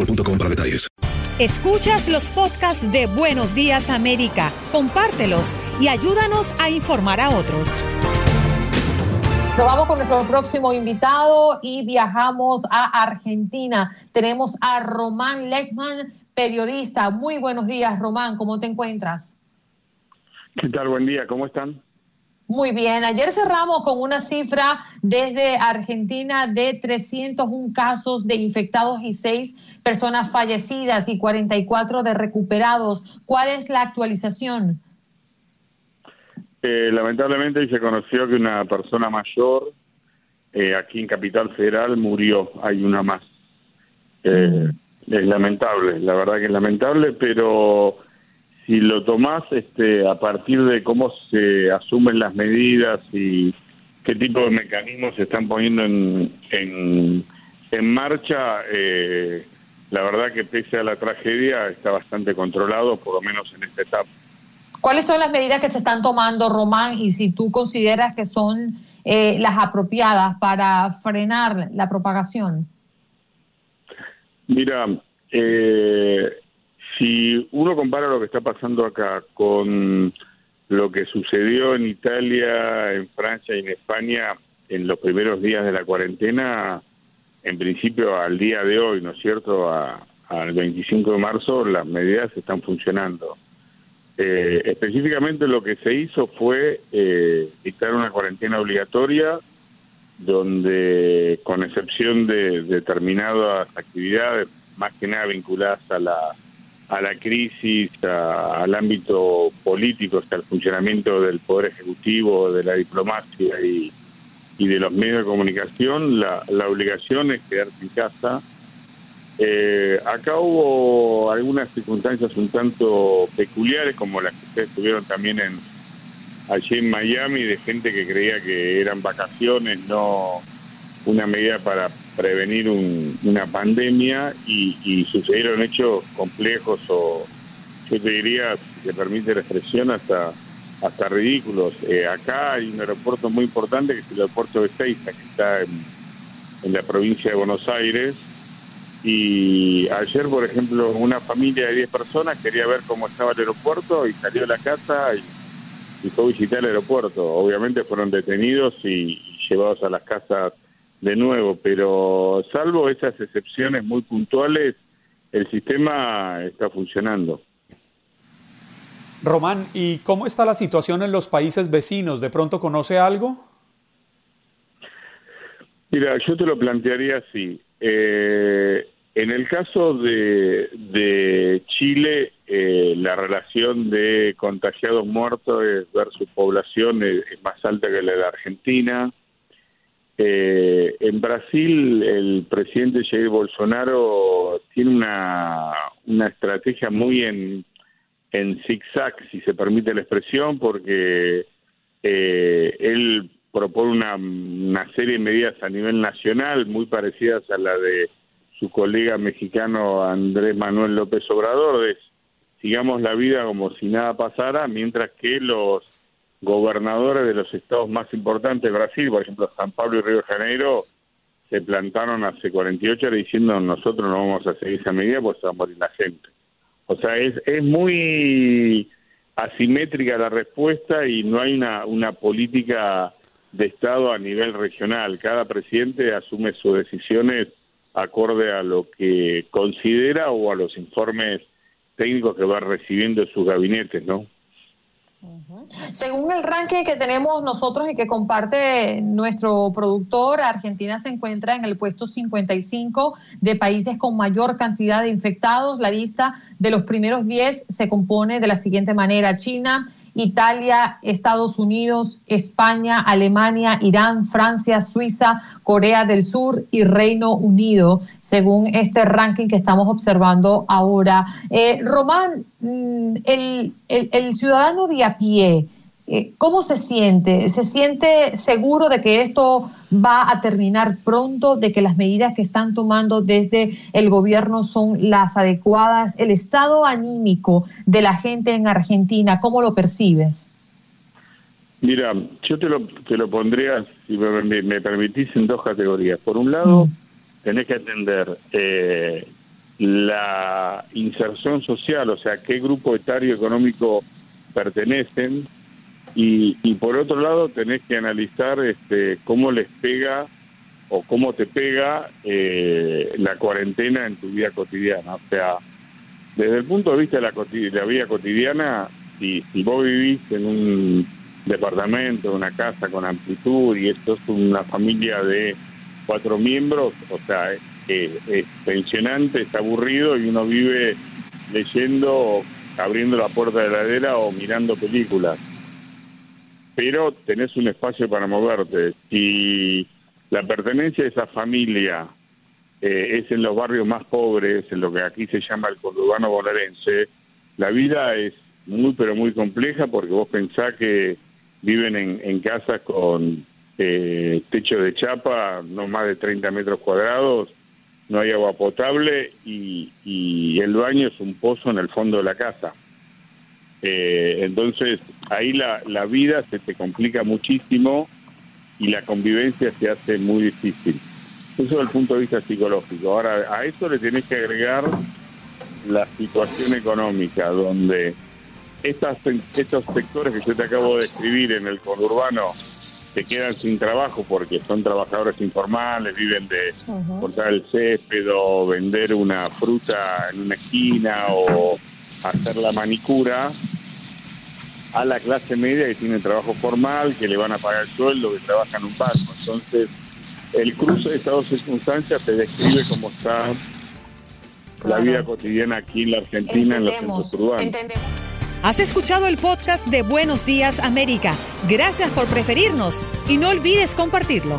boostmobile.com para detalles. Escuchas los podcasts de Buenos Días América, compártelos y ayúdanos a informar a otros. Nos vamos con nuestro próximo invitado y viajamos a Argentina. Tenemos a Román Lechman, periodista. Muy buenos días, Román. ¿Cómo te encuentras? ¿Qué tal? Buen día. ¿Cómo están? Muy bien. Ayer cerramos con una cifra desde Argentina de 301 casos de infectados y 6 personas fallecidas y 44 de recuperados. ¿Cuál es la actualización? Eh, lamentablemente se conoció que una persona mayor eh, aquí en Capital Federal murió. Hay una más. Eh, es lamentable, la verdad que es lamentable, pero si lo tomás este, a partir de cómo se asumen las medidas y qué tipo de mecanismos se están poniendo en, en, en marcha, eh, la verdad que pese a la tragedia está bastante controlado, por lo menos en esta etapa. ¿Cuáles son las medidas que se están tomando, Román? Y si tú consideras que son eh, las apropiadas para frenar la propagación. Mira, eh, si uno compara lo que está pasando acá con lo que sucedió en Italia, en Francia y en España en los primeros días de la cuarentena, en principio al día de hoy, ¿no es cierto? A- al 25 de marzo las medidas están funcionando. Eh, específicamente lo que se hizo fue eh, dictar una cuarentena obligatoria donde, con excepción de determinadas actividades, más que nada vinculadas a la, a la crisis, a- al ámbito político, hasta el funcionamiento del Poder Ejecutivo, de la diplomacia y, y de los medios de comunicación, la, la obligación es quedarse en casa. Eh, acá hubo algunas circunstancias un tanto peculiares, como las que ustedes tuvieron también en, allí en Miami, de gente que creía que eran vacaciones, no una medida para prevenir un- una pandemia y, y sucedieron hechos complejos o yo te diría, si te permite la expresión, hasta hasta ridículos. Eh, acá hay un aeropuerto muy importante que es el aeropuerto de Ezeiza, que está en, la provincia de Buenos Aires. Y ayer, por ejemplo, una familia de 10 personas quería ver cómo estaba el aeropuerto y salió de la casa y, y fue a visitar el aeropuerto. Obviamente fueron detenidos y, y llevados a las casas de nuevo, pero salvo esas excepciones muy puntuales, el sistema está funcionando. Román, ¿y cómo está la situación en los países vecinos? ¿De pronto conoce algo? Mira, yo te lo plantearía así. Eh, en el caso de, Chile, eh, la relación de contagiados muertos versus población es, más alta que la de Argentina. Eh, en Brasil, el presidente Jair Bolsonaro tiene una, una estrategia muy en, en zigzag, si se permite la expresión, porque eh, él propone una, una serie de medidas a nivel nacional muy parecidas a la de su colega mexicano Andrés Manuel López Obrador, es sigamos la vida como si nada pasara, mientras que los gobernadores de los estados más importantes de Brasil, por ejemplo San Pablo y Río de Janeiro, se plantaron hace 48 horas diciendo nosotros no vamos a seguir esa medida pues va a morir la gente. O sea, es, es muy asimétrica la respuesta y no hay una, una política de Estado a nivel regional. Cada presidente asume sus decisiones acorde a lo que considera o a los informes técnicos que va recibiendo en sus gabinetes, ¿no? Según el ranking que tenemos nosotros y que comparte nuestro productor, Argentina se encuentra en el puesto 55 de países con mayor cantidad de infectados. La lista de los primeros 10 se compone de la siguiente manera. China, Italia, Estados Unidos, España, Alemania, Irán, Francia, Suiza, Corea del Sur y Reino Unido, según este ranking que estamos observando ahora. Eh, Román, mm, el, el ciudadano de a pie, ¿Cómo se siente? ¿Se siente seguro de que esto va a terminar pronto, de que las medidas que están tomando desde el gobierno son las adecuadas? El estado anímico de la gente en Argentina, ¿cómo lo percibes? Mira, yo te lo, te lo pondría, si me, permitís, en dos categorías. Por un lado, mm. tenés que entender eh, la inserción social, o sea, qué grupo etario económico pertenecen, y, y por otro lado tenés que analizar este, cómo les pega o cómo te pega eh, la cuarentena en tu vida cotidiana. O sea, desde el punto de vista de la, vida cotidiana, si, si vos vivís en un departamento, una casa con amplitud y esto es una familia de cuatro miembros, o sea, es, es pensionante, es aburrido y uno vive leyendo, abriendo la puerta de la heladera o mirando películas pero tenés un espacio para moverte. Si la pertenencia de esa familia eh, es en los barrios más pobres, en lo que aquí se llama el conurbano bonaerense, la vida es muy pero muy compleja porque vos pensás que viven en, casas con eh, techo de chapa, no más de 30 metros cuadrados, no hay agua potable y, y el baño es un pozo en el fondo de la casa. Eh, entonces, ahí la, la vida se te complica muchísimo y la convivencia se hace muy difícil. Eso desde el punto de vista psicológico. Ahora, a eso le tenés que agregar la situación económica, donde estas, estos sectores que yo te acabo de describir en el conurbano se quedan sin trabajo porque son trabajadores informales, viven de cortar el césped o vender una fruta en una esquina o hacer la manicura a la clase media que tiene trabajo formal, que le van a pagar el sueldo, que trabaja en un banco. Entonces, el cruce de estas dos circunstancias te describe cómo está la vida cotidiana aquí en la Argentina, en los centros urbanos. Has escuchado el podcast de Buenos Días América. Gracias por preferirnos y no olvides compartirlo.